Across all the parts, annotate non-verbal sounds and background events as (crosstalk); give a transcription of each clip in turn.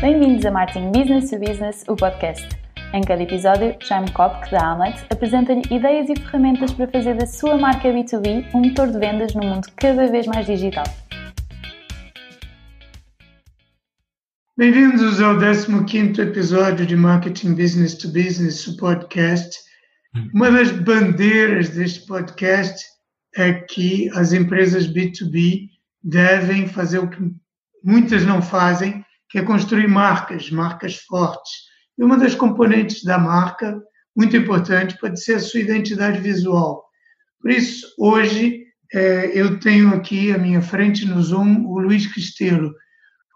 Bem-vindos a Marketing Business to Business, o podcast. Em cada episódio, Jaime Kopk, da Amlet, apresenta-lhe ideias e ferramentas para fazer da sua marca B2B um motor de vendas num mundo cada vez mais digital. Bem-vindos ao 15º episódio de Marketing Business to Business, o podcast. Uma das bandeiras deste podcast é que as empresas B2B devem fazer o que muitas não fazem, que é construir marcas, marcas fortes. E uma das componentes da marca, muito importante, pode ser a sua identidade visual. Por isso, hoje, é, eu tenho aqui à minha frente no Zoom o Luiz Cristelo.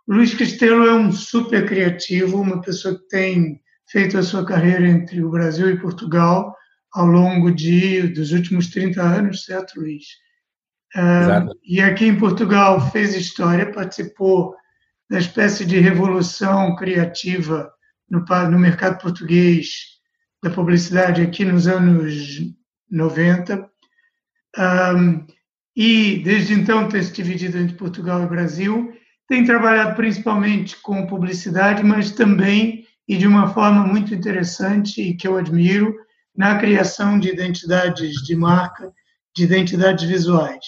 O Luiz Cristelo é um super criativo, uma pessoa que tem feito a sua carreira entre o Brasil e Portugal ao longo de, dos últimos 30 anos, certo, Luiz? Uh, e aqui em Portugal fez história, participou da espécie de revolução criativa no, no mercado português da publicidade aqui nos anos 90. Um, e desde então tem se dividido entre Portugal e Brasil. Tem trabalhado principalmente com publicidade, mas também, e de uma forma muito interessante e que eu admiro, na criação de identidades de marca, de identidades visuais.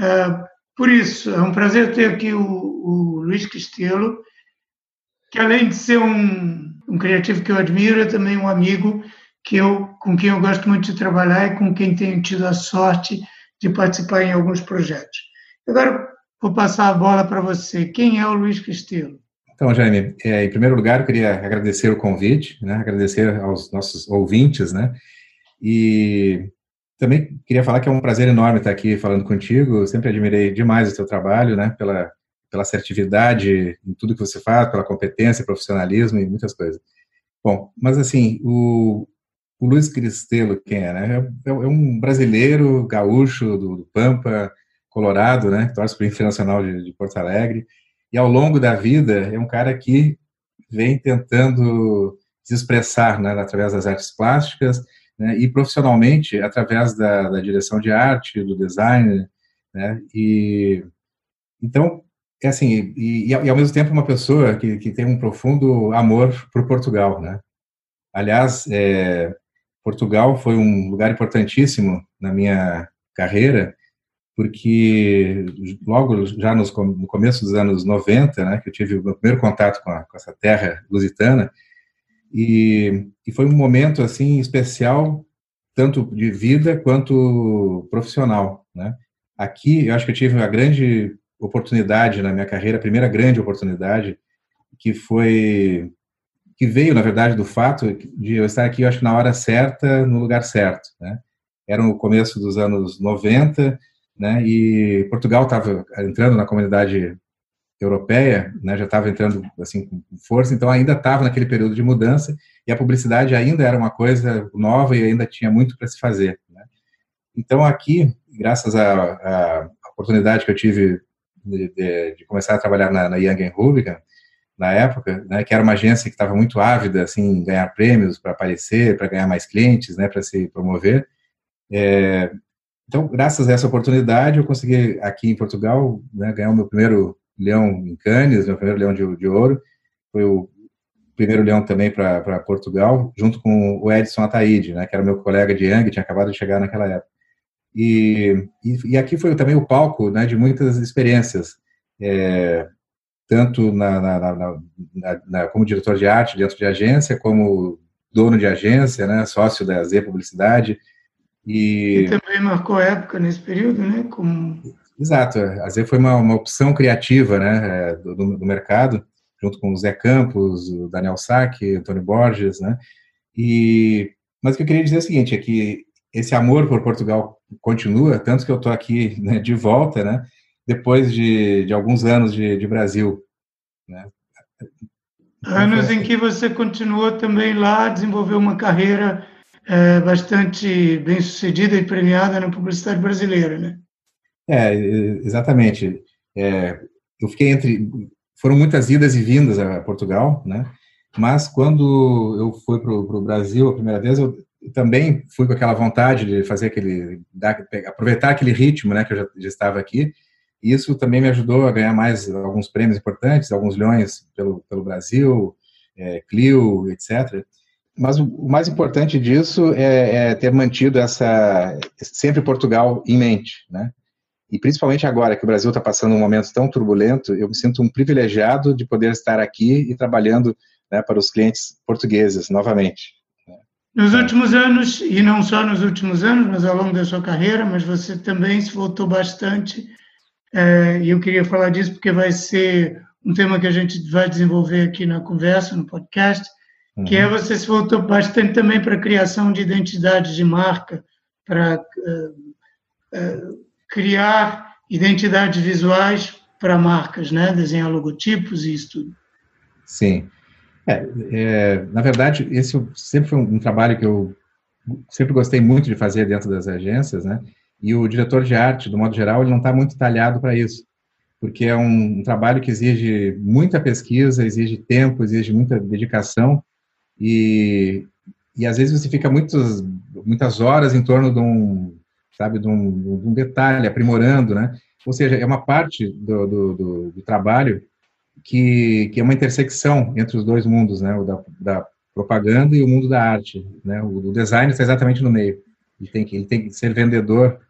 Uh, por isso, é um prazer ter aqui o, o Luiz Cristelo, que além de ser um, um, criativo que eu admiro, é também um amigo que eu, com quem eu gosto muito de trabalhar e com quem tenho tido a sorte de participar em alguns projetos. Agora, vou passar a bola para você. Quem é o Luiz Cristelo? Então, Jaime, é, em primeiro lugar, eu queria agradecer o convite, né, agradecer aos nossos ouvintes, né, e também queria falar que é um prazer enorme estar aqui falando contigo. Sempre admirei demais o teu trabalho, né? Pela, pela assertividade em tudo que você faz, pela competência, profissionalismo e muitas coisas. Bom, mas assim, o, o Luiz Cristelo, quem é, né? É, é um brasileiro gaúcho do, do, Pampa, Colorado, né? Torce para o Internacional de, de Porto Alegre. E ao longo da vida, é um cara que vem tentando se expressar né, através das artes plásticas, né, e profissionalmente através da, da, direção de arte, do design, né, e então é assim e, e, ao mesmo tempo uma pessoa que, que tem um profundo amor por Portugal, né? Aliás, é, Portugal foi um lugar importantíssimo na minha carreira, porque logo já nos, no começo dos anos 90, né, que eu tive o meu primeiro contato com, a, com essa terra lusitana, e, e foi um momento assim especial, tanto de vida quanto profissional, né? Aqui, eu acho que eu tive uma grande oportunidade na minha carreira, a primeira grande oportunidade, que foi que veio, na verdade, do fato de eu estar aqui, eu acho na hora certa, no lugar certo, né? Era no começo dos anos 90, né? E Portugal estava entrando na comunidade europeia, né, já estava entrando assim com força, então ainda estava naquele período de mudança e a publicidade ainda era uma coisa nova e ainda tinha muito para se fazer. Né? Então aqui, graças à oportunidade que eu tive de, de, de, começar a trabalhar na, na Young Rubicon, na época, né, que era uma agência que estava muito ávida assim em ganhar prêmios para aparecer, para ganhar mais clientes, né, para se promover. É, então, graças a essa oportunidade, eu consegui aqui em Portugal né, ganhar o meu primeiro leão em Cannes, meu primeiro leão de, de ouro. Foi o primeiro leão também para Portugal, junto com o Edson Ataíde, né, que era meu colega de Yang, tinha acabado de chegar naquela época. E, e, e aqui foi também o palco né, de muitas experiências, é, tanto na, na, na, como diretor de arte dentro de agência, como dono de agência, né, sócio da Z Publicidade. E, e também marcou época nesse período, né? Como Exato, a Z foi uma, uma opção criativa né, é, do, do, mercado, junto com o Zé Campos, o Daniel Sack, Antônio Borges, né? E, mas o que eu queria dizer é o seguinte, é que esse amor por Portugal continua, tanto que eu estou aqui né, de volta, né? Depois de, de alguns anos de, de Brasil, né? Anos em que você continuou também lá, desenvolveu uma carreira é, bastante bem sucedida e premiada na publicidade brasileira, né? É, exatamente. É, eu fiquei entre. Foram muitas idas e vindas a Portugal, né? Mas quando eu fui para o Brasil a primeira vez, eu também fui com aquela vontade de fazer aquele. Dar, aproveitar aquele ritmo, né? Que eu já, já estava aqui. E isso também me ajudou a ganhar mais alguns prêmios importantes, alguns leões pelo, pelo Brasil, é, Clio, etc. Mas o, o mais importante disso é, é, ter mantido essa sempre Portugal em mente, né? E principalmente agora que o Brasil está passando um momento tão turbulento, eu me sinto um privilegiado de poder estar aqui e trabalhando né, para os clientes portugueses novamente. Nos últimos anos, e não só nos últimos anos, mas ao longo da sua carreira, mas você também se voltou bastante, é, e eu queria falar disso porque vai ser um tema que a gente vai desenvolver aqui na conversa, no podcast, uhum. que é você se voltou bastante também para a criação de identidades de marca, para uh, uh, criar identidades visuais para marcas, né? desenhar logotipos e isso tudo. Sim. É, é, na verdade, esse sempre foi um, um, trabalho que eu sempre gostei muito de fazer dentro das agências, né? E o diretor de arte, do modo geral, ele não está muito talhado para isso, porque é um, um, trabalho que exige muita pesquisa, exige tempo, exige muita dedicação e, e às vezes você fica muitos, muitas horas em torno de um, sabe, de um, de um detalhe, aprimorando, né? Ou seja, é uma parte do, do, do, do trabalho que, que é uma intersecção entre os dois mundos, né, o da, da propaganda e o mundo da arte, né, o, o design está exatamente no meio, ele tem que, ele tem que ser vendedor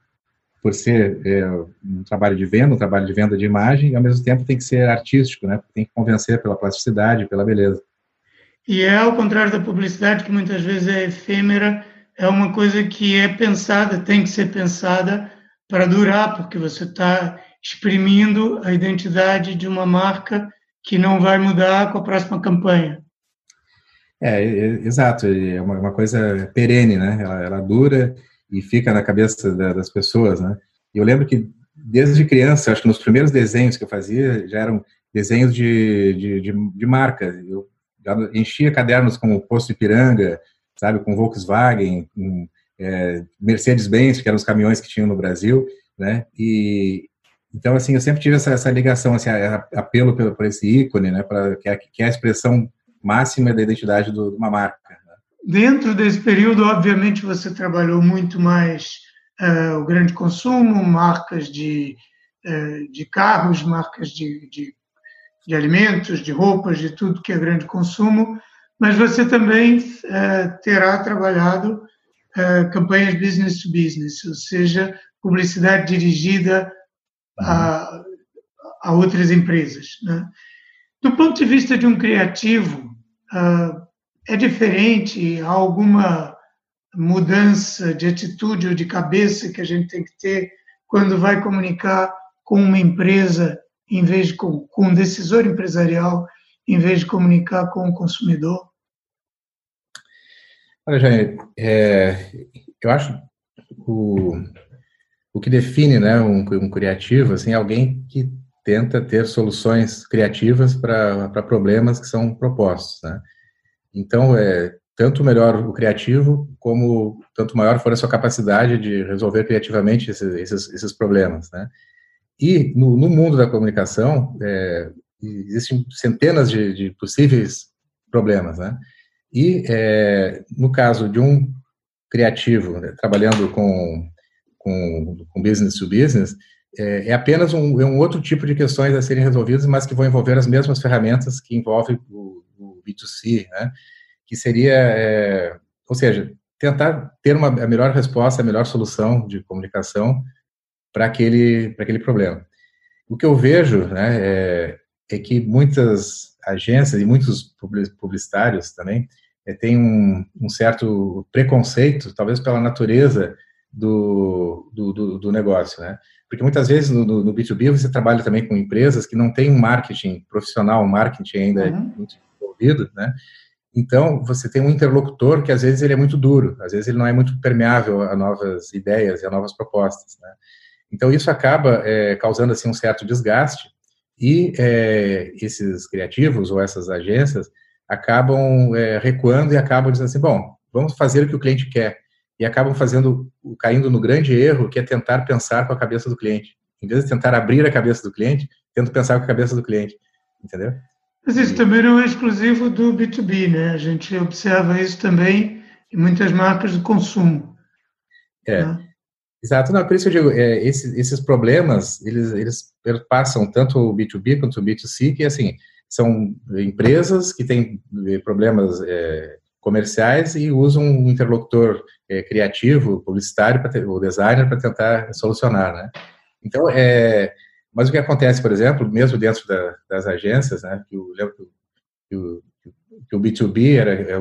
por ser é, um trabalho de venda, um trabalho de venda de imagem, e ao mesmo tempo tem que ser artístico, né, tem que convencer pela plasticidade, pela beleza. E é ao contrário da publicidade, que muitas vezes é efêmera, é uma coisa que é pensada, tem que ser pensada para durar, porque você está exprimindo a identidade de uma marca que não vai mudar com a próxima campanha. É, é exato, é uma, uma, coisa perene, né? Ela, ela, dura e fica na cabeça da, das pessoas, né? Eu lembro que desde criança, acho que nos primeiros desenhos que eu fazia já eram desenhos de, de, de, de marca. Eu enchia cadernos com o Posto Ipiranga, sabe, com Volkswagen, com é, Mercedes-Benz, que eram os caminhões que tinham no Brasil, né? E, então, assim, eu sempre tive essa, essa ligação, assim, apelo por, por esse ícone, né, para que, é, que é a expressão máxima da identidade do, de uma marca. Né? Dentro desse período, obviamente, você trabalhou muito mais uh, o grande consumo, marcas de, uh, de carros, marcas de, de, de, alimentos, de roupas, de tudo que é grande consumo, mas você também uh, terá trabalhado campanhas business to business, ou seja, publicidade dirigida a, a outras empresas. Né? Do ponto de vista de um criativo, uh, é diferente? Há alguma mudança de atitude ou de cabeça que a gente tem que ter quando vai comunicar com uma empresa, em vez de com, com um decisor empresarial, em vez de comunicar com o consumidor? Olha, Jair, é, eu acho o, o que define né, um, um criativo assim, é alguém que tenta ter soluções criativas para problemas que são propostos. Né? Então, é, tanto melhor o criativo, como tanto maior for a sua capacidade de resolver criativamente esses, esses, esses problemas. Né? E no, no, mundo da comunicação, é, existem centenas de, de, possíveis problemas. Né? E é, no caso de um criativo né, trabalhando com com, com business to business, é, é apenas um, é um, outro tipo de questões a serem resolvidas, mas que vão envolver as mesmas ferramentas que envolvem o, o B2C, né? que seria, é, ou seja, tentar ter uma, a melhor resposta, a melhor solução de comunicação para aquele, aquele problema. O que eu vejo né, é, é que muitas agências e muitos publicitários também é, têm um, um certo preconceito, talvez pela natureza do, do, do, negócio, né? Porque muitas vezes no, no, B2B você trabalha também com empresas que não têm um marketing profissional, um marketing ainda uhum. muito desenvolvido, né? Então, você tem um interlocutor que às vezes ele é muito duro, às vezes ele não é muito permeável a novas ideias e a novas propostas, né? Então, isso acaba é, causando, assim, um certo desgaste e é, esses criativos ou essas agências acabam é, recuando e acabam dizendo assim, bom, vamos fazer o que o cliente quer e acabam fazendo, caindo no grande erro, que é tentar pensar com a cabeça do cliente. Em vez de tentar abrir a cabeça do cliente, tento pensar com a cabeça do cliente, entendeu? Mas isso também não é exclusivo do B2B, né? A gente observa isso também em muitas marcas de consumo. É, né? Exato, não, por isso eu digo, é, esses, esses problemas, eles, eles passam tanto o B2B quanto o B2C, que assim, são empresas que têm eh, problemas é, comerciais e usam um interlocutor é, criativo, publicitário, ter, o designer, para tentar solucionar, né? Então, é, mas o que acontece, por exemplo, mesmo dentro da, das agências, né, que eu lembro que o, que o B2B era, era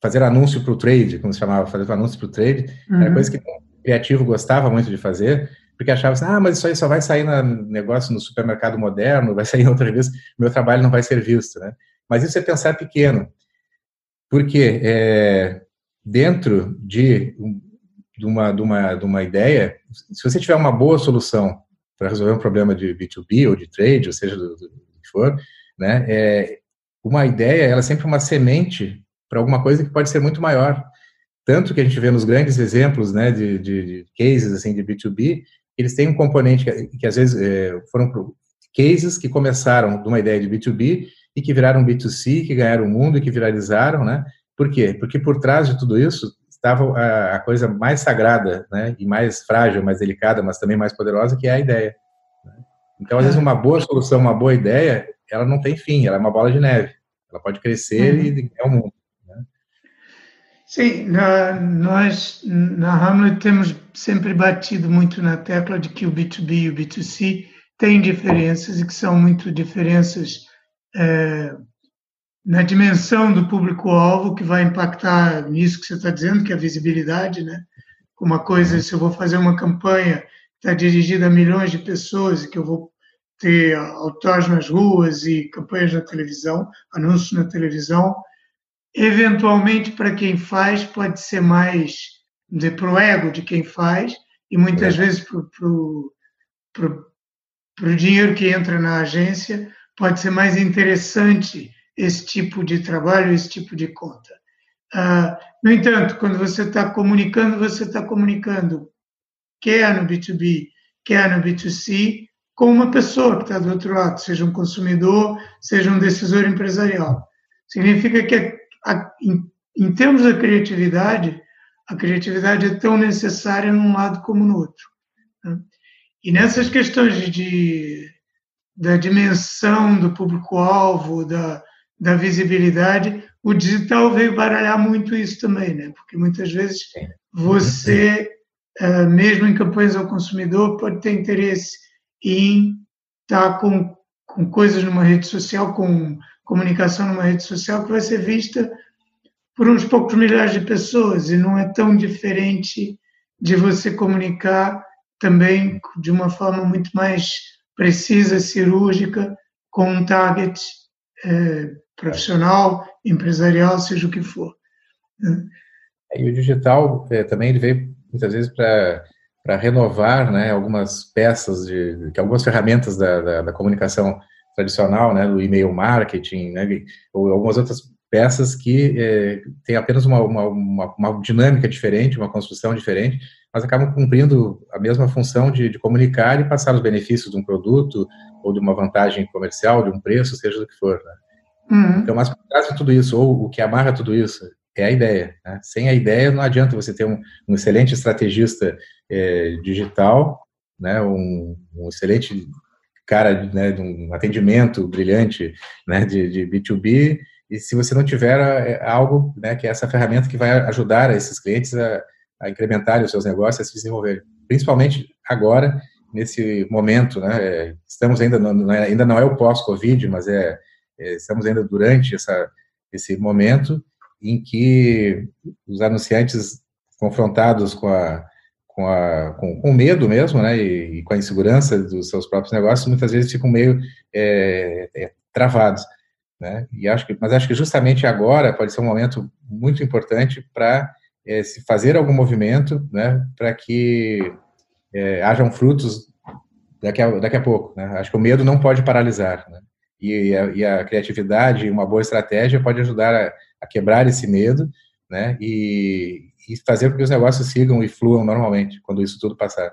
fazer anúncio para o trade, como se chamava, fazer anúncio para o trade, uhum. era coisa que o criativo gostava muito de fazer, porque achava assim, ah, mas isso aí só vai sair no negócio no supermercado moderno, vai sair outra vez, meu trabalho não vai ser visto, né? Mas isso é pensar pequeno, porque é, dentro de, de, uma, de, uma, de uma ideia, se você tiver uma boa solução para resolver um problema de B2B ou de trade, ou seja, do, do, do que for, né, é, uma ideia, ela é sempre uma semente para alguma coisa que pode ser muito maior. Tanto que a gente vê nos grandes exemplos né, de, de, de cases assim, de B2B, eles têm um componente que, que às vezes é, foram cases que começaram de uma ideia de B2B e que viraram B2C, que ganharam o mundo e que viralizaram, né? Por quê? Porque por trás de tudo isso estava a, a coisa mais sagrada, né? E mais frágil, mais delicada, mas também mais poderosa, que é a ideia. Né? Então, às vezes, uma boa solução, uma boa ideia, ela não tem fim, ela é uma bola de neve. Ela pode crescer uhum. e ganhar o mundo. Sim, nós na Hamlet temos sempre batido muito na tecla de que o B2B e o B2C têm diferenças e que são muito diferenças é, na dimensão do público-alvo que vai impactar nisso que você está dizendo, que é a visibilidade, né? Uma coisa, se eu vou fazer uma campanha que está dirigida a milhões de pessoas e que eu vou ter autórios nas ruas e campanhas na televisão, anúncios na televisão, Eventualmente, para quem faz, pode ser mais para o ego de quem faz, e muitas é. vezes para o dinheiro que entra na agência, pode ser mais interessante esse tipo de trabalho, esse tipo de conta. Uh, no entanto, quando você está comunicando, você está comunicando, quer no B2B, quer no B2C, com uma pessoa que está do outro lado, seja um consumidor, seja um decisor empresarial. Significa que a, em, em termos da criatividade, a criatividade é tão necessária num lado como no outro. Né? E nessas questões de, de, da dimensão do público-alvo, da, da visibilidade, o digital veio baralhar muito isso também, né? porque muitas vezes você, eh, mesmo em campanhas ao consumidor, pode ter interesse em estar com, com coisas numa rede social, com comunicação numa rede social que vai ser vista por uns poucos milhares de pessoas e não é tão diferente de você comunicar também de uma forma muito mais precisa, cirúrgica, com um target eh, profissional, empresarial, seja o que for. E o digital eh, também ele veio muitas vezes para para renovar né, algumas peças de algumas ferramentas da, da, da comunicação tradicional, né, do e-mail marketing, né, ou algumas outras peças que é, têm apenas uma, uma, uma, uma, dinâmica diferente, uma construção diferente, mas acabam cumprindo a mesma função de, de, comunicar e passar os benefícios de um produto ou de uma vantagem comercial, de um preço, seja do que for. Né? Uhum. Então, mas por trás de tudo isso, ou o que amarra tudo isso, é a ideia. Né? Sem a ideia, não adianta você ter um, um excelente estrategista é, digital, né, um, um excelente cara né, de um atendimento brilhante né, de, de B2B, e se você não tiver é, algo, né, que é essa ferramenta que vai ajudar esses clientes a, a incrementar os seus negócios, a se desenvolver. Principalmente agora, nesse momento, né, estamos ainda, não, é, ainda não é o pós-Covid, mas é, é, estamos ainda durante essa, esse momento em que os anunciantes confrontados com a com, a, com, com medo mesmo, né, e, e, com a insegurança dos seus próprios negócios, muitas vezes ficam meio é, é, travados, né, e acho que, mas acho que justamente agora pode ser um momento muito importante para é, se fazer algum movimento, né, para que é, hajam frutos daqui a, daqui a pouco, né, acho que o medo não pode paralisar, né, e a, e a criatividade e uma boa estratégia pode ajudar a, a quebrar esse medo, né, e, e fazer com que os negócios sigam e fluam normalmente quando isso tudo passar.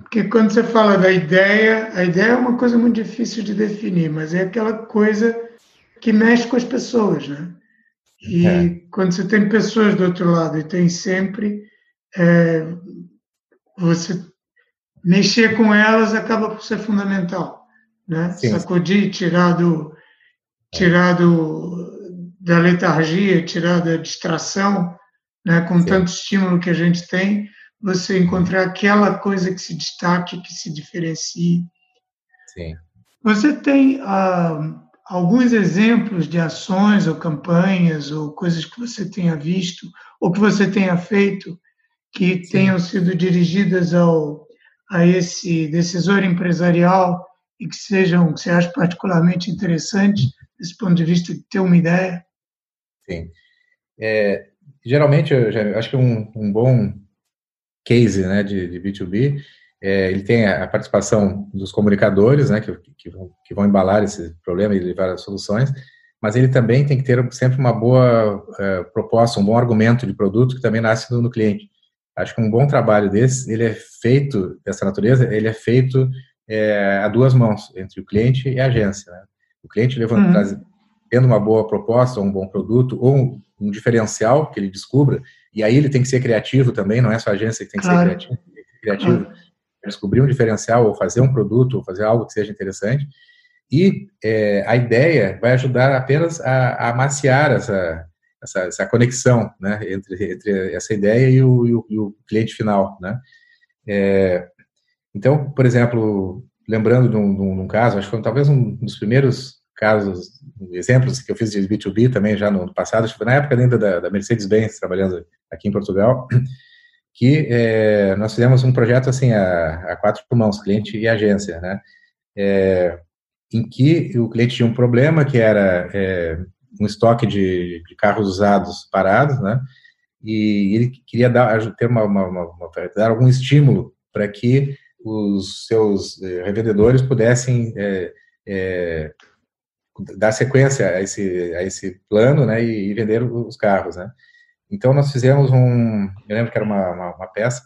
Porque quando você fala da ideia, a ideia é uma coisa muito difícil de definir, mas é aquela coisa que mexe com as pessoas, né? E é. quando você tem pessoas do outro lado e tem sempre, é, você mexer com elas acaba por ser fundamental, né? Sim. Sacudir, tirar do, tirar do, da letargia, tirar da distração, né? Com Sim. tanto estímulo que a gente tem, você encontrar aquela coisa que se destaque, que se diferencie. Sim. Você tem ah, alguns exemplos de ações ou campanhas ou coisas que você tenha visto ou que você tenha feito que Sim. tenham sido dirigidas ao, a esse decisor empresarial e que sejam, que você acha particularmente interessantes, desse ponto de vista de ter uma ideia? Sim. É, geralmente, eu acho que um, um bom case né, de, de B2B, é, ele tem a participação dos comunicadores, né, que, que, vão, que vão embalar esse problema e levar as soluções, mas ele também tem que ter sempre uma boa é, proposta, um bom argumento de produto que também nasce no, no cliente. Acho que um bom trabalho desse, ele é feito, dessa natureza, ele é feito é, a duas mãos, entre o cliente e a agência. Né? O cliente levando, uhum. traz, tendo uma boa proposta, um bom produto, ou um, um, diferencial que ele descubra, e aí ele tem que ser criativo também, não é só a agência que tem que claro. ser criativo, criativo claro. descobrir um diferencial, ou fazer um produto, ou fazer algo que seja interessante, e é, a ideia vai ajudar apenas a, a amaciar essa, essa, essa conexão né, entre, entre essa ideia e o, e o, e o cliente final. Né? É, então, por exemplo, lembrando de um, de um, caso, acho que foi talvez um dos primeiros casos, exemplos que eu fiz de B2B também já no passado, na época ainda da, da Mercedes-Benz, trabalhando aqui em Portugal, (clears throat) que é, nós fizemos um projeto assim a, a quatro mãos, cliente e agência, né? É, em que o cliente tinha um problema que era é, um estoque de, de, carros usados parados, né? E ele queria dar, ter uma, uma, uma, uma dar algum estímulo para que os seus revendedores pudessem é, é, dar sequência a esse, a esse plano, né? E, e, vender os carros, né? Então nós fizemos um, eu lembro que era uma, uma, uma peça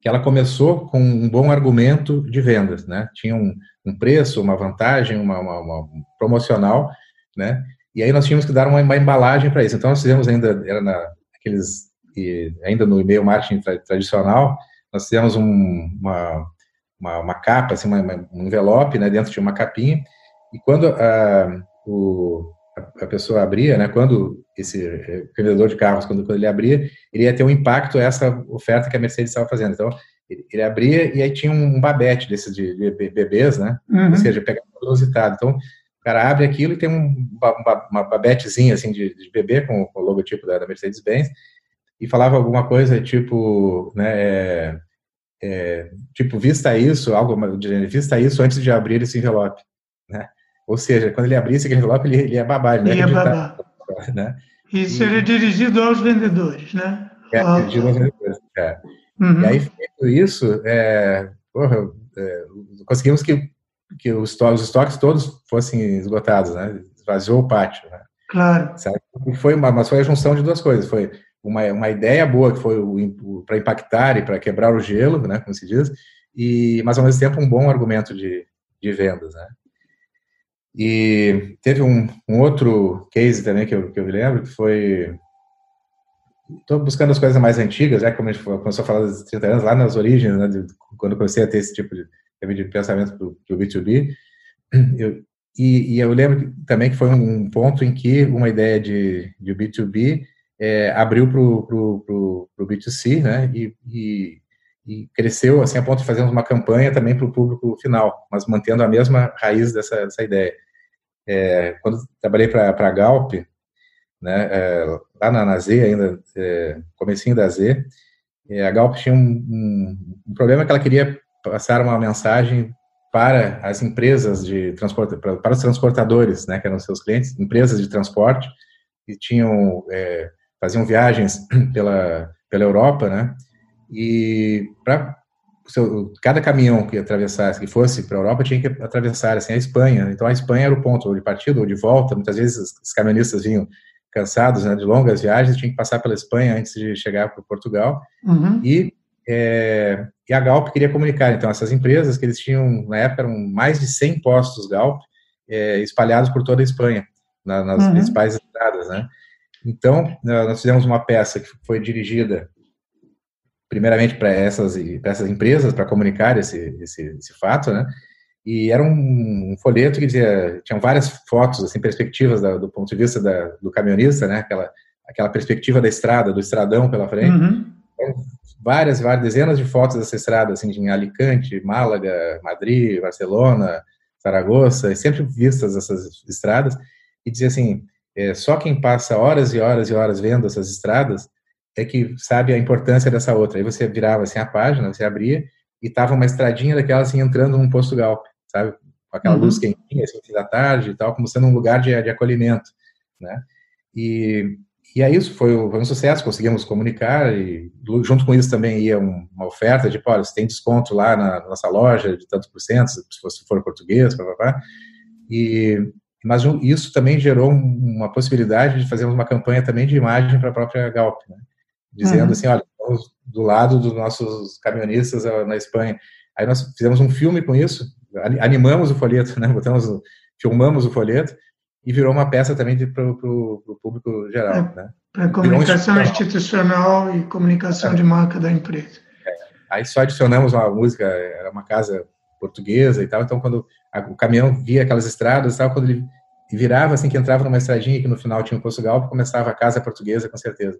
que ela começou com um bom argumento de vendas, né? Tinha um, um preço, uma vantagem, uma, uma, uma promocional né? E aí nós tínhamos que dar uma, uma embalagem para isso. Então nós fizemos ainda, era na, aqueles, ainda no e-mail marketing tra, tradicional, nós fizemos um, uma, uma, uma, capa, assim, uma, um envelope, né? Dentro tinha uma capinha, e quando a, o, a pessoa abria, né? Quando esse eh, vendedor de carros, quando, quando ele abria, ele ia ter um impacto essa oferta que a Mercedes estava fazendo. Então, ele, ele abria e aí tinha um babete desses de, de bebês, né? Uhum. Ou seja, pegava inusitado. Então, o cara abre aquilo e tem um, uma, uma babetezinha assim de, de bebê com, com, o logotipo da, da Mercedes-Benz e falava alguma coisa tipo, né, é, é, tipo, vista isso, algo de vista isso antes de abrir esse envelope? Ou seja, quando ele abrisse aquele envelope, ele, ele ia babar, ele, ele ia babar. Né? Isso e, era dirigido aos vendedores, né? É, dirigido aos vendedores, é. Uhum. E aí, feito isso, é, porra, é, conseguimos que que os, os estoques todos fossem esgotados, né? Esvaziou o pátio, né? Claro. Sabe? Foi uma, mas foi a junção de duas coisas. Foi uma, uma ideia boa que foi para impactar e para quebrar o gelo, né? Como se diz, e mas ao mesmo tempo um bom argumento de, de vendas, né? E teve um, um outro case também que eu, que eu me lembro, que foi estou buscando as coisas mais antigas, né, como a gente começou a falar dos 30 anos, lá nas origens, né, de, quando eu comecei a ter esse tipo de, de pensamento para o B2B. Eu, e, e, eu lembro também que foi um ponto em que uma ideia de, de B2B é, abriu para o B2C, né, e, e, e, cresceu assim a ponto de fazermos uma campanha também para o público final, mas mantendo a mesma raiz dessa, dessa ideia. É, quando trabalhei para a Galp, né, é, lá na, na Z ainda, é, comecinho da Z, é, a Galp tinha um, um, um problema que ela queria passar uma mensagem para as empresas de transporte, para, para os transportadores, né, que eram seus clientes, empresas de transporte, que tinham, é, faziam viagens pela, pela Europa, né, e para cada caminhão que atravessasse, que fosse para a Europa, tinha que atravessar, assim, a Espanha, então a Espanha era o ponto, ou de partida ou de volta, muitas vezes os caminhonistas vinham cansados, né, de longas viagens, tinham que passar pela Espanha antes de chegar para Portugal, uhum. e é, e a Galp queria comunicar, então, essas empresas que eles tinham, na época, eram mais de 100 postos Galp é, espalhados por toda a Espanha, na, nas uhum. principais estradas, né? Então, nós fizemos uma peça que foi dirigida primeiramente para essas, essas empresas, para comunicar esse, esse, esse, fato, né? E era um, um, folheto que dizia, tinham várias fotos, assim, perspectivas da, do ponto de vista da, do caminhonista, né? Aquela, aquela perspectiva da estrada, do estradão pela frente. Uhum. Então, várias, várias, dezenas de fotos dessa estrada, assim, em Alicante, Málaga, Madrid, Barcelona, Zaragoza, e sempre vistas essas estradas, e dizia assim, é, só quem passa horas e horas e horas vendo essas estradas é que sabe a importância dessa outra. Aí você virava assim a página, você abria e tava uma estradinha daquela assim entrando num posto Galp, sabe? Com aquela uhum. luz quentinha, assim, da tarde e tal, como sendo um lugar de, de acolhimento, né? E, e aí isso foi, foi, um sucesso, conseguimos comunicar e junto com isso também ia uma oferta de, olha, você tem desconto lá na, na nossa loja de tanto por cento, se você for português, blá, E, mas isso também gerou uma possibilidade de fazermos uma campanha também de imagem para a própria Galp, né? Dizendo uhum. assim, olha, estamos do lado dos nossos caminhonistas ah, na Espanha. Aí nós fizemos um filme com isso, animamos o folheto, (laughs) né? Botamos, filmamos o folheto e virou uma peça também para o público geral, é, né? Para comunicação institucional. institucional. e comunicação é. de marca da empresa. É. Aí só adicionamos uma música, era uma casa portuguesa e tal, então quando a, o caminhão via aquelas estradas e tal, quando ele virava assim, que entrava numa estradinha que no final tinha um posto galpo, começava a casa portuguesa com certeza.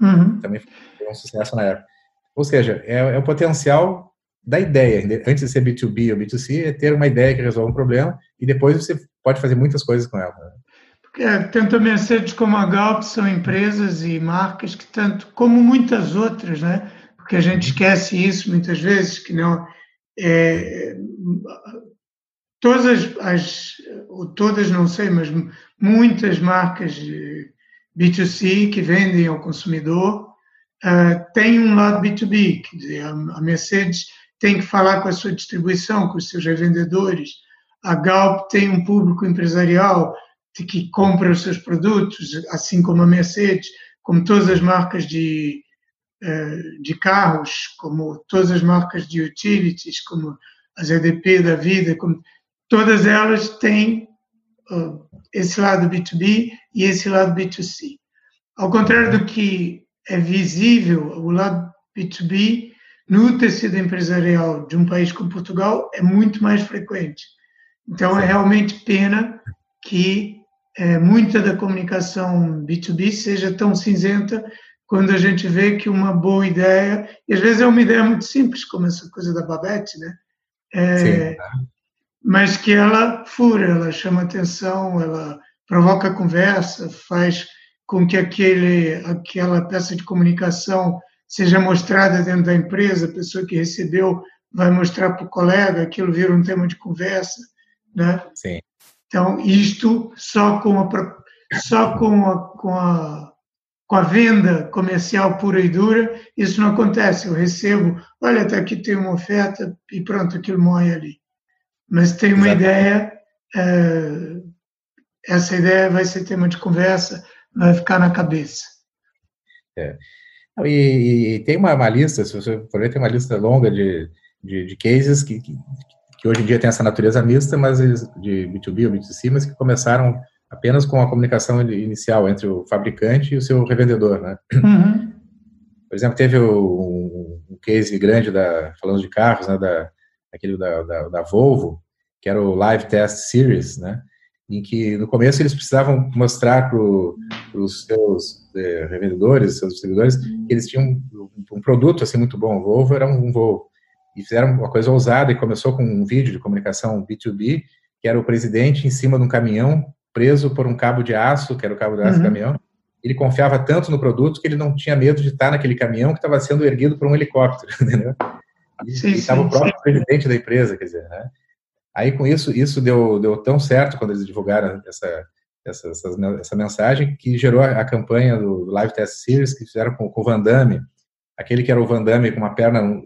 Uhum. Também foi um sucesso na época. Ou seja, é, é, o potencial da ideia. Antes de ser B2B ou B2C, é ter uma ideia que resolve um problema e depois você pode fazer muitas coisas com ela. Né? Porque tanto a Mercedes como a Galp são empresas e marcas que tanto, como muitas outras, né? Porque a gente uhum. esquece isso muitas vezes, que não é, todas as, as, todas não sei, mas muitas marcas B2C que vendem ao consumidor, uh, tem um lado B2B, quer dizer, a Mercedes tem que falar com a sua distribuição, com os seus revendedores, a Galp tem um público empresarial que compra os seus produtos, assim como a Mercedes, como todas as marcas de, uh, de carros, como todas as marcas de utilities, como as EDP da vida, como, todas elas têm esse lado B2B e esse lado B2C. Ao contrário do que é visível, o lado B2B no tecido empresarial de um país como Portugal é muito mais frequente. Então, é realmente pena que é, muita da comunicação B2B seja tão cinzenta quando a gente vê que uma boa ideia, e às vezes é uma ideia muito simples, como essa coisa da Babette, né? É, mas que ela fura, ela chama atenção, ela provoca conversa, faz com que aquele, aquela peça de comunicação seja mostrada dentro da empresa, a pessoa que recebeu vai mostrar para o colega, aquilo vira um tema de conversa, né? Sim. Então, isto só com a, só com a, com a, com a venda comercial pura e dura, isso não acontece. Eu recebo, olha, até aqui tem uma oferta e pronto, aquilo morre ali. Mas tem uma ideia, é, essa ideia vai ser tema de conversa, vai ficar na cabeça. É. E, e, tem uma, uma, lista, se você for ver, tem uma lista longa de, de, de cases que, que, que, hoje em dia tem essa natureza mista, mas de B2B ou B2C, mas que começaram apenas com a comunicação inicial entre o fabricante e o seu revendedor, né? Uhum. Por exemplo, teve um, um case grande da, falando de carros, né, da, aquele da, da, da Volvo, que era o Live Test Series, né? em que no começo eles precisavam mostrar para os seus é, revendedores, seus distribuidores, que eles tinham um, um, produto assim muito bom. O Volvo era um, um Volvo. E fizeram uma coisa ousada e começou com um vídeo de comunicação B2B, que era o presidente em cima de um caminhão preso por um cabo de aço, que era o cabo de aço uhum. do caminhão. Ele confiava tanto no produto que ele não tinha medo de estar naquele caminhão que estava sendo erguido por um helicóptero, (laughs) entendeu? E estava o próprio presidente da empresa, quer dizer, né? Aí, com isso, isso deu, deu tão certo quando eles divulgaram essa, essa, essa, essa mensagem, que gerou a, a, campanha do Live Test Series, que fizeram com, com o Van Damme, aquele que era o Van Damme com uma perna,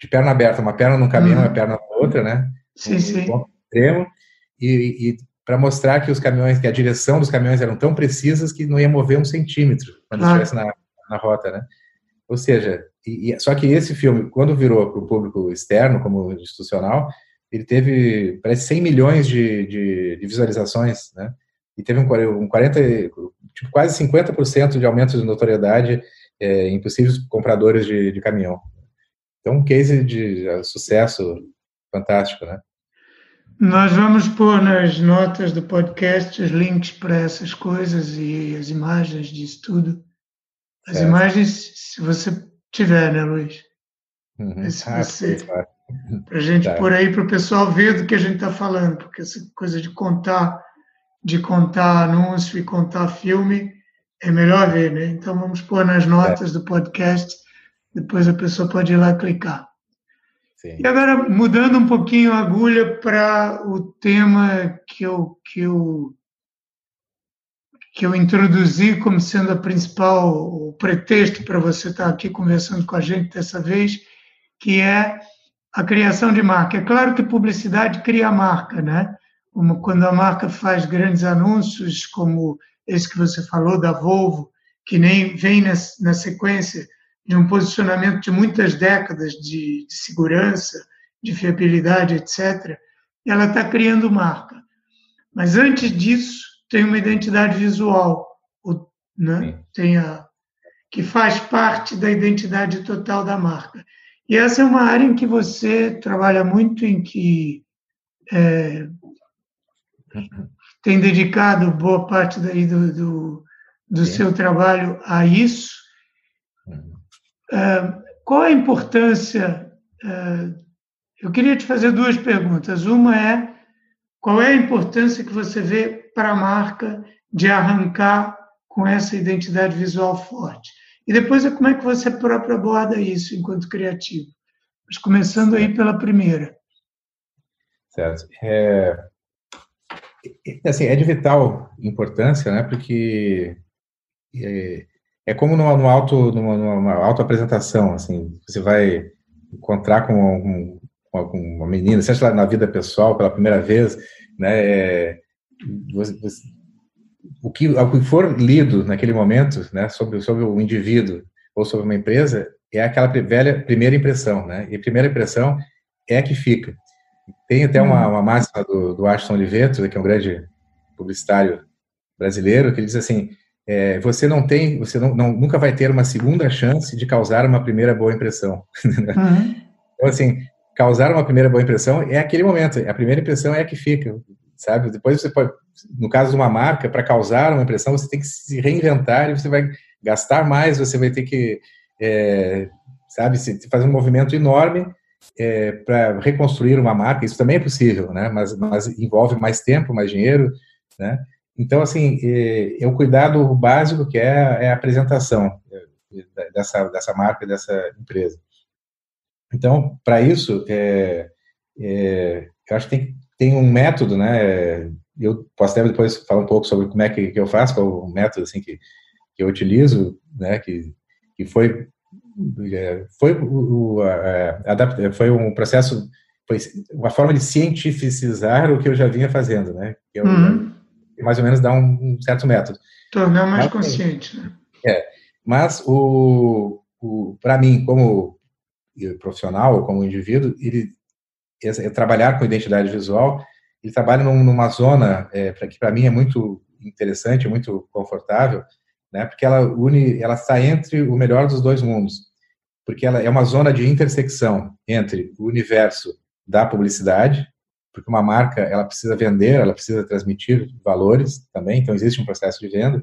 de perna aberta, uma perna num caminhão e uhum. uma perna na outra, né? Sim, um, sim. Extremo, e, e para mostrar que os caminhões, que a direção dos caminhões eram tão precisas que não ia mover um centímetro quando ah. estivesse na, na rota, né? Ou seja, e, e, só que esse filme, quando virou para o público externo, como institucional, ele teve, parece, 100 milhões de, de, de visualizações, né? E teve um, um 40, tipo, quase 50% de aumento de notoriedade é, em possíveis compradores de, de caminhão. Então, um case de sucesso fantástico, né? Nós vamos pôr nas notas do podcast os links para essas coisas e as imagens disso tudo. As é. imagens, se você tiver, né, Luiz? Uhum. Se ah, você, para a gente tá. pôr aí para o pessoal ver do que a gente está falando, porque essa coisa de contar, de contar anúncio e contar filme é melhor ver, né? Então vamos pôr nas notas é. do podcast, depois a pessoa pode ir lá clicar. Sim. E agora, mudando um pouquinho a agulha para o tema que eu, que, eu, que eu introduzi como sendo a principal, o pretexto para você estar aqui conversando com a gente dessa vez, que é a criação de marca. É claro que publicidade cria marca, né? Quando a marca faz grandes anúncios, como esse que você falou da Volvo, que nem vem na, na sequência de um posicionamento de muitas décadas de, de segurança, de fiabilidade, etc., ela está criando marca. Mas antes disso, tem uma identidade visual, né? tem a, que faz parte da identidade total da marca. E essa é uma área em que você trabalha muito, em que é, tem dedicado boa parte daí do, do, do seu trabalho a isso. Uh, qual a importância? Uh, eu queria te fazer duas perguntas. Uma é qual é a importância que você vê para a marca de arrancar com essa identidade visual forte? E depois é como é que você próprio aborda isso enquanto criativo. Mas começando aí pela primeira. Certo. É, assim, é de vital importância, né? Porque é, é como numa, numa, auto, numa, numa auto-apresentação, assim, você vai encontrar com, um, com uma menina, seja lá na vida pessoal, pela primeira vez, né, é, você, você, o, que, o que for lido naquele momento, né, sobre, sobre o indivíduo ou sobre uma empresa, é aquela velha primeira impressão, né, e a primeira impressão é a que fica. Tem até uma, uhum. uma máxima do, do Ashton Oliveto, que é um grande publicitário brasileiro, que ele diz assim, é, você não tem, você não, não, nunca vai ter uma segunda chance de causar uma primeira boa impressão. (laughs) Uhum. então, assim, causar uma primeira boa impressão é aquele momento, a primeira impressão é a que fica, sabe? Depois você pode, no caso de uma marca, para causar uma impressão, você tem que se reinventar e você vai gastar mais, você vai ter que, é, sabe, fazer um movimento enorme é, para reconstruir uma marca. Isso também é possível, né? Mas, mas envolve mais tempo, mais dinheiro, né? Então, assim, é, é o cuidado básico que é, é a apresentação é, dessa, dessa marca, dessa empresa. Então, para isso, é, é, eu acho que tem, tem um método, né? Eu posso até depois falar um pouco sobre como é que, que eu faço, qual o método assim, que, que eu utilizo, né? Que, que foi é, foi o, a, foi um processo foi uma forma de cientificizar o que eu já vinha fazendo, né? Que eu, uhum mais ou menos dá um, um certo método. Tornar mais mas, consciente, né? É, mas o, o para mim, como profissional, como indivíduo, ele é, trabalhar com identidade visual, ele trabalha num, numa zona é, que para mim é muito interessante, muito confortável, né? Porque ela une, ela está entre o melhor dos dois mundos, porque ela é uma zona de intersecção entre o universo da publicidade, porque uma marca ela precisa vender, ela precisa transmitir valores também, então existe um processo de venda,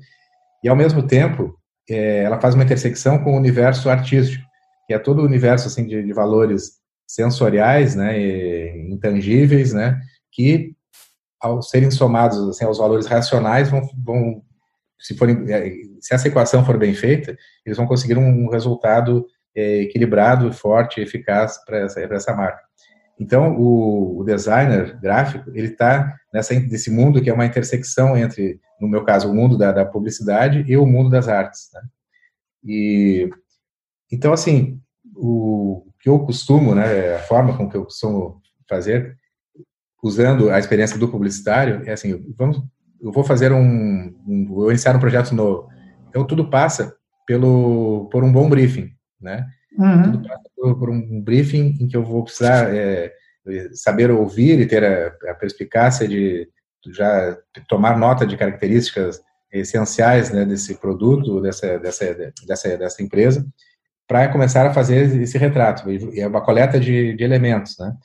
e ao mesmo tempo é, ela faz uma intersecção com o universo artístico, que é todo o universo assim de, de valores sensoriais, né, intangíveis, né, que ao serem somados assim, aos valores racionais vão, vão se, forem, é, se essa equação for bem feita, eles vão conseguir um resultado é, equilibrado, forte, eficaz para essa, essa marca. Então, o, o designer gráfico, ele está nesse mundo que é uma intersecção entre, no meu caso, o mundo da, da publicidade e o mundo das artes. Né? E, então, assim, o que eu costumo, né, a forma com que eu costumo fazer, usando a experiência do publicitário, é assim, vamos, eu vou fazer um, um vou iniciar um projeto novo. Então, tudo passa pelo, por um bom briefing, né? Uhum. Tudo passa por, por, um briefing em que eu vou precisar é, saber ouvir e ter a, a perspicácia de já tomar nota de características essenciais né, desse produto, dessa, dessa, dessa, dessa empresa, para começar a fazer esse retrato. E é uma coleta de, de elementos, né?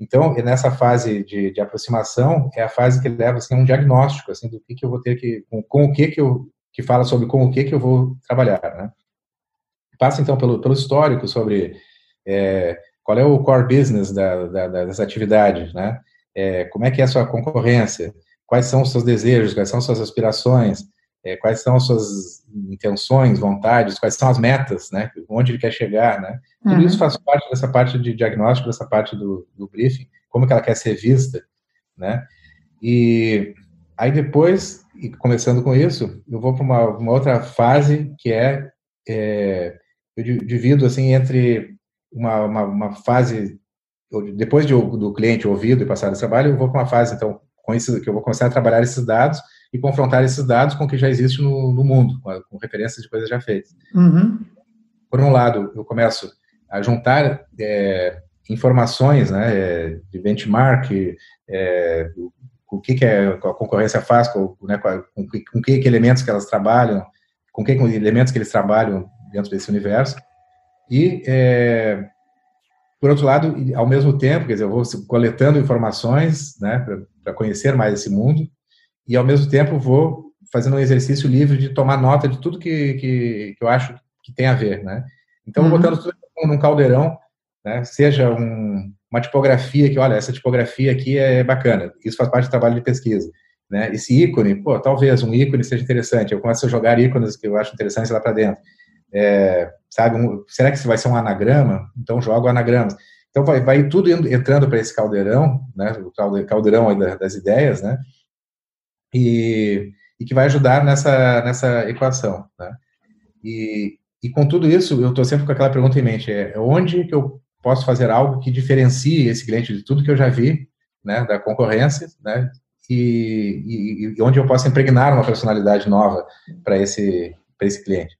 Então, nessa fase de, de, aproximação, é a fase que leva assim, a um diagnóstico assim, do que, que eu vou ter que, com, com, o que que eu, que fala sobre com o que que eu vou trabalhar, né? Passa, então, pelo, pelo histórico sobre é, qual é o core business da, da, dessa atividade, né? É, como é que é a sua concorrência, quais são os seus desejos, quais são as suas aspirações, é, quais são as suas intenções, vontades, quais são as metas, né? Onde ele quer chegar, né? Tudo uhum. isso faz parte dessa parte de diagnóstico, dessa parte do, do briefing, como que ela quer ser vista, né? E aí depois, e começando com isso, eu vou para uma, uma, outra fase que é, é eu divido assim entre uma, uma, uma fase depois de, do cliente ouvido e passar esse trabalho, eu vou para uma fase então com isso que eu vou começar a trabalhar esses dados e confrontar esses dados com o que já existe no, no mundo, com, a, com, referências de coisas já feitas. Uhum. Por um lado, eu começo a juntar é, informações né, é, de benchmark, é, o que, que é, a concorrência faz, com, né, com, com, que, que, elementos que elas trabalham, com que elementos que eles trabalham dentro desse universo. E, é, por outro lado, ao mesmo tempo, quer dizer, eu vou coletando informações né, para conhecer mais esse mundo, e ao mesmo tempo vou fazendo um exercício livre de tomar nota de tudo que, que, que eu acho que tem a ver, né? Então, uhum. botando tudo num caldeirão, né? Seja um, uma tipografia que, olha, essa tipografia aqui é bacana, isso faz parte do trabalho de pesquisa, né? Esse ícone, pô, talvez um ícone seja interessante, eu começo a jogar ícones que eu acho interessantes lá para dentro. É, sabe, um, será que isso vai ser um anagrama? Então, jogo anagramas. Então, vai, vai tudo entrando para esse caldeirão, né? O caldeirão das ideias, né? E, e que vai ajudar nessa, nessa equação. Né? E, e com tudo isso, eu estou sempre com aquela pergunta em mente, é onde que eu posso fazer algo que diferencie esse cliente de tudo que eu já vi, né, da concorrência, né, e, e, e onde eu posso impregnar uma personalidade nova para esse, esse cliente,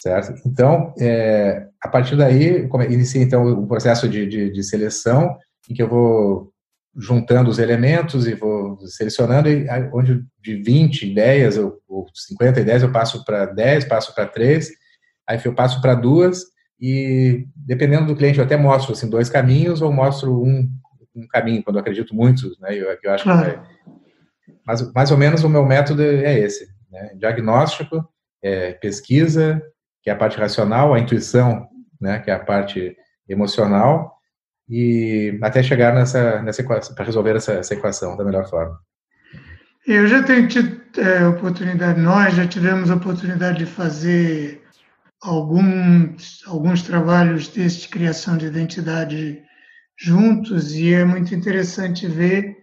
certo? Então, é, a partir daí, iniciei então o processo de, de, de seleção, em que eu vou juntando os elementos e vou selecionando, e onde de 20 ideias ou, 50 ideias eu passo para 10, passo para 3, aí eu passo para duas, e dependendo do cliente eu até mostro assim, dois caminhos ou mostro um, um caminho, quando eu acredito muito, né, eu, eu acho que vai, mas mais ou menos o meu método é esse, né, diagnóstico, é, pesquisa, que é a parte racional, a intuição, né, que é a parte emocional, e até chegar nessa, nessa equação, para resolver essa, essa, equação da melhor forma. Eu já tenho tido é, oportunidade, nós já tivemos a oportunidade de fazer alguns, alguns trabalhos desse de criação de identidade juntos e é muito interessante ver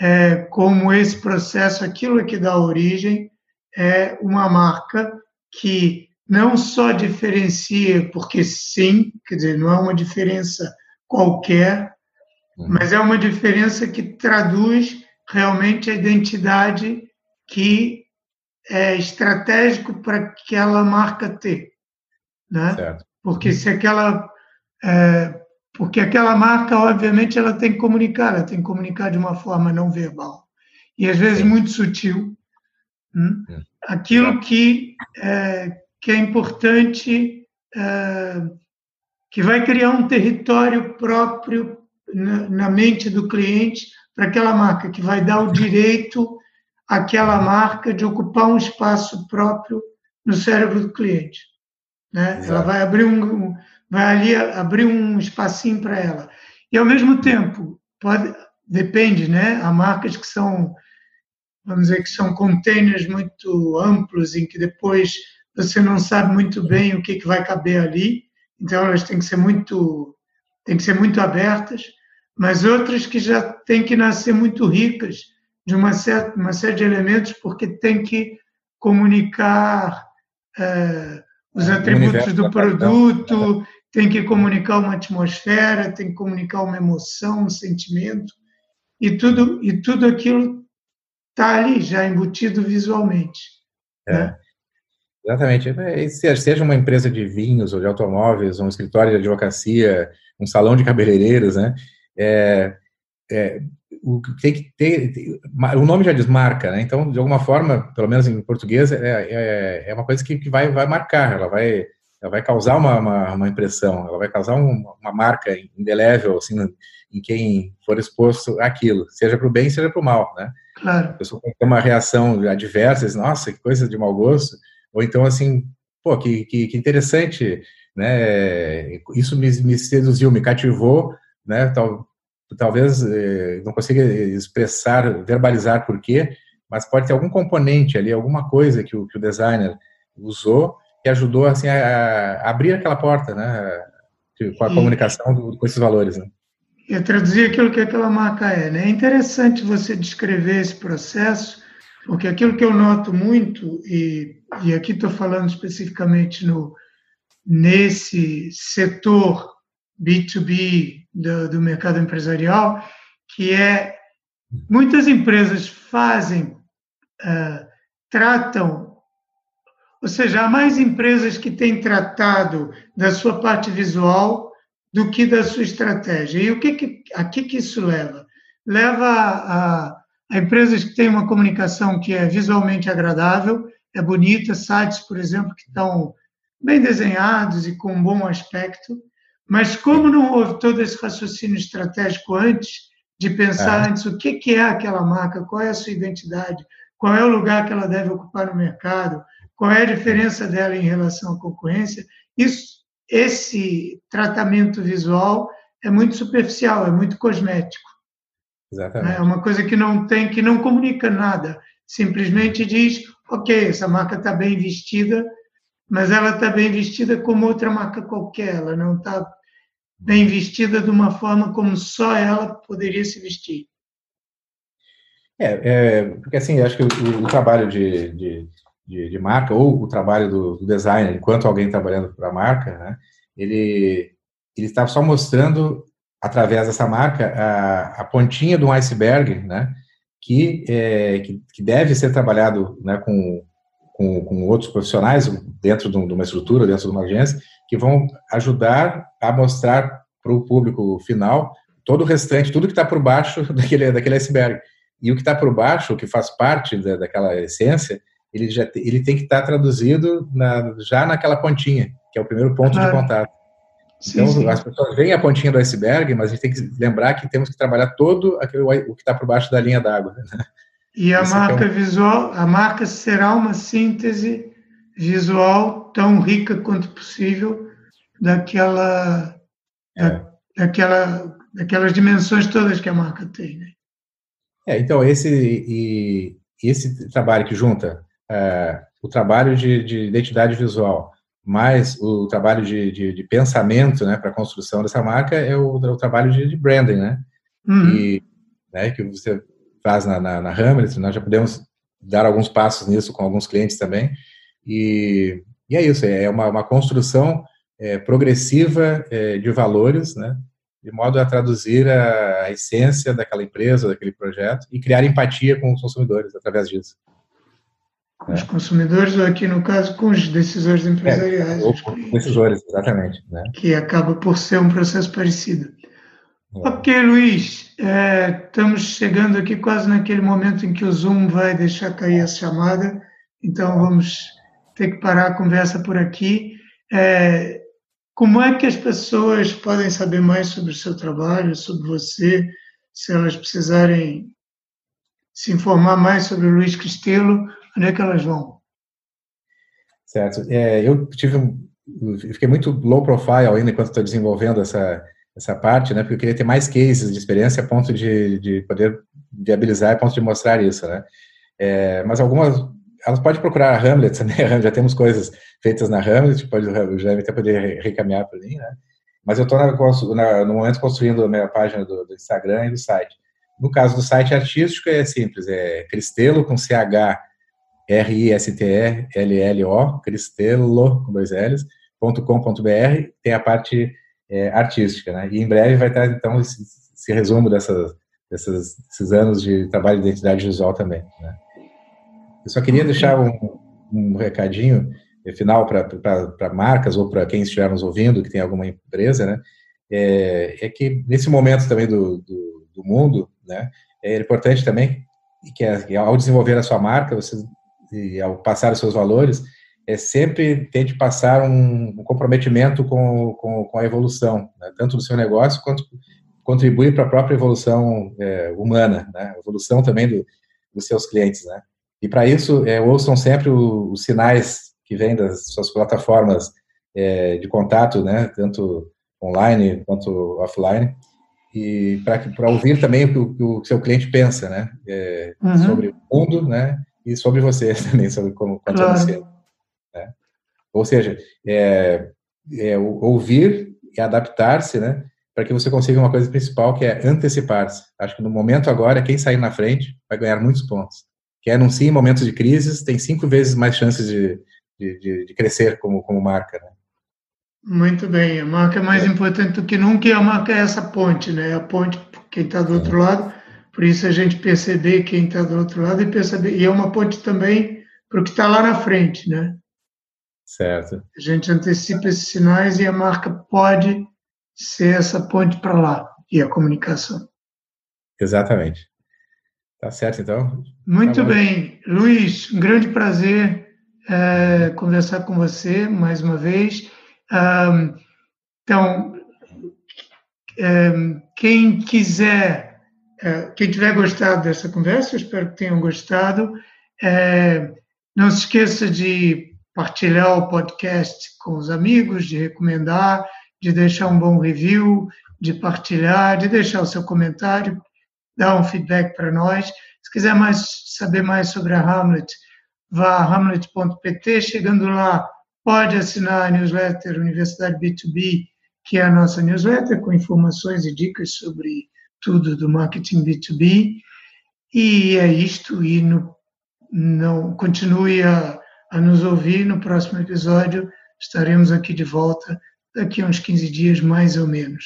é, como esse processo, aquilo que dá origem, é uma marca que não só diferencia, porque sim, quer dizer, não é uma diferença qualquer, uhum. mas é uma diferença que traduz realmente a identidade que é estratégico para aquela marca ter, né? Certo. Porque se aquela é, porque aquela marca, obviamente, ela tem que comunicar, ela tem que comunicar de uma forma não verbal e às vezes Sim. muito sutil, hum? aquilo que é, que é importante é, que vai criar um território próprio na, na mente do cliente para aquela marca, que vai dar o direito àquela marca de ocupar um espaço próprio no cérebro do cliente. Né? Ela vai abrir um, vai ali abrir um espacinho para ela. E ao mesmo tempo, pode, depende, né? Há marcas que são, vamos dizer, que são containers muito amplos, em que depois você não sabe muito bem o que, que vai caber ali. Então elas têm que ser muito têm que ser muito abertas, mas outras que já têm que nascer muito ricas de uma certa uma série de elementos porque tem que comunicar é, os é, atributos do produto, tem que comunicar uma atmosfera, tem que comunicar uma emoção, um sentimento e tudo e tudo aquilo está ali já embutido visualmente. É. Né? Exatamente. É, seja uma empresa de vinhos ou de automóveis, um escritório de advocacia, um salão de cabeleireiros, né? É, é, o, tem que ter, o nome já diz marca, né? Então, de alguma forma, pelo menos em português, é, é, é uma coisa que, que vai, vai marcar, ela vai, ela vai causar uma, uma, uma impressão, ela vai causar um, uma marca indelével, assim, em quem for exposto àquilo, seja para o bem, seja para o mal, né? Claro. A pessoa tem uma reação adversa, diz, nossa, que coisa de mau gosto, ou então, assim, pô, que, que, que interessante, né? Isso me, me, seduziu, me cativou, né? Tal, talvez eh, não consiga expressar, verbalizar por quê, mas pode ter algum componente ali, alguma coisa que o, que o designer usou que ajudou assim a, a abrir aquela porta, né? Com a e, comunicação do, com esses valores, né? E traduzir aquilo que aquela marca é, né? É interessante você descrever esse processo, porque aquilo que eu noto muito e, e aqui estou falando especificamente no nesse setor B2B do, do mercado empresarial, que é muitas empresas fazem, uh, tratam, ou seja, há mais empresas que têm tratado da sua parte visual do que da sua estratégia. E o que, que a que, que isso leva? Leva a, a empresas que têm uma comunicação que é visualmente agradável, é bonita, sites, por exemplo, que estão bem desenhados e com um bom aspecto, mas como não houve todo esse raciocínio estratégico antes, de pensar é. antes o que, que é aquela marca, qual é a sua identidade, qual é o lugar que ela deve ocupar no mercado, qual é a diferença dela em relação à concorrência, isso, esse tratamento visual é muito superficial, é muito cosmético. Exatamente. É uma coisa que não tem, que não comunica nada. Simplesmente diz, ok, essa marca está bem vestida, mas ela está bem vestida como outra marca qualquer. Ela não está bem vestida de uma forma como só ela poderia se vestir. É, é porque assim, acho que o, o trabalho de, de, de, de, marca ou o trabalho do, do designer, enquanto alguém trabalhando para a marca, né, ele ele está só mostrando através dessa marca a, a pontinha de um iceberg, né, que, é, que, que, deve ser trabalhado né, com, com, com outros profissionais dentro de uma estrutura, dentro de uma agência, que vão ajudar a mostrar para o público final todo o restante, tudo que está por baixo (laughs) daquele, daquele iceberg. E o que está por baixo, o que faz parte da, daquela essência, ele já ele tem que estar tá traduzido na, já naquela pontinha, que é o primeiro ponto de contato. Então, sim. as pessoas veem a pontinha do iceberg, mas a gente tem que lembrar que temos que trabalhar todo aquele, o que está por baixo da linha d'água. Né? E a Esse marca é um... visual, a marca será uma síntese visual tão rica quanto possível daquela, é. da, daquela, daquelas dimensões todas que a marca tem. Né? É, então, esse, e, esse trabalho que junta é, o trabalho de, de, identidade visual mais o trabalho de, de, de pensamento né, para a construção dessa marca é o, o trabalho de, branding, né? Uhum. E, né, que você faz na, na, na Hamlet, nós já podemos dar alguns passos nisso com alguns clientes também, e, e é isso, é uma, uma construção é, progressiva é, de valores, né, de modo a traduzir a, a, essência daquela empresa, daquele projeto, e criar empatia com os consumidores através disso. Com os consumidores, ou aqui no caso, com os decisores empresariais. É, ou com os decisores, exatamente. Né? Que acaba por ser um processo parecido. É. Ok, Luiz, é, estamos chegando aqui quase naquele momento em que o Zoom vai deixar cair a chamada, então vamos ter que parar a conversa por aqui. É, como é que as pessoas podem saber mais sobre o seu trabalho, sobre você, se elas precisarem se informar mais sobre o Luiz Cristelo, onde é que elas vão? Certo. É, eu tive um, fiquei muito low profile ainda enquanto estou desenvolvendo essa essa parte, né? Porque eu queria ter mais cases de experiência a ponto de, de poder viabilizar, a ponto de mostrar isso, né? É, mas algumas elas podem procurar a Hamlet, (laughs) né? Já temos coisas feitas na Hamlet, pode o Jaime até poder recaminhar para mim, né? Mas eu estou no momento construindo a minha página do, do, Instagram e do site. No caso do site artístico é simples, é Cristelo com C H R I S T E L L O, Cristelo com dois L's, .com.br, tem a parte é, artística, né? E em breve vai estar então esse, esse resumo dessas, dessas, desses anos de trabalho de identidade visual também, né? Eu só queria deixar um, um recadinho final para marcas ou para quem estiver nos ouvindo, que tem alguma empresa, né? É, é que nesse momento também do, do, do, mundo, né? É importante também que, que ao desenvolver a sua marca, você e ao passar os seus valores, é sempre tente passar um, um comprometimento com, com, com, a evolução, né? tanto do seu negócio quanto contribuir para a própria evolução é, humana, né? evolução também do, dos seus clientes, né? E para isso, é, ouçam sempre o, os sinais que vêm das suas plataformas é, de contato, né? Tanto online quanto offline, e para ouvir também o que o, seu cliente pensa, né? É, uhum. Sobre o mundo, né? E sobre você (laughs) também, sobre como quanto claro. você. Né? Ou seja, é, é, ouvir e adaptar-se, né? Para que você consiga uma coisa principal, que é antecipar-se. Acho que no momento agora, quem sair na frente vai ganhar muitos pontos. Quem anuncia em momentos de crises tem cinco vezes mais chances de, de, de, de crescer como, como marca, né? Muito bem, a marca é mais importante do que nunca e a marca é essa ponte, né? A ponte para quem está do outro lado, por isso a gente perceber quem está do outro lado e perceber, e é uma ponte também para o que está lá na frente, né? Certo. A gente antecipa esses sinais e a marca pode ser essa ponte para lá e a comunicação. Exatamente. Tá certo, então? Muito tá bem. Luiz, um grande prazer é, conversar com você mais uma vez. Um, então, um, quem quiser, quem tiver gostado dessa conversa, espero que tenham gostado. Uh, não se esqueça de partilhar o podcast com os amigos, de recomendar, de deixar um bom review, de partilhar, de deixar o seu comentário, dar um feedback para nós. Se quiser mais saber mais sobre a Hamlet, vá a hamlet.pt. Chegando lá, pode assinar a newsletter Universidade B2B, que é a nossa newsletter, com informações e dicas sobre tudo do marketing B2B. E é isto, e no, não, continue a, a nos ouvir. No próximo episódio estaremos aqui de volta daqui a uns 15 dias, mais ou menos.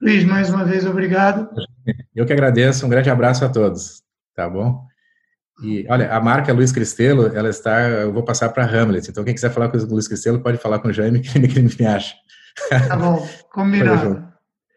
Luiz, mais uma vez, obrigado. Eu que agradeço, um grande abraço a todos, tá bom? E olha, a marca Luiz Cristelo, ela está, eu vou passar para Hamlet. Então quem quiser falar com o Luiz Cristelo pode falar com o Jaime que ele me acha. Tá bom, (laughs) combinado.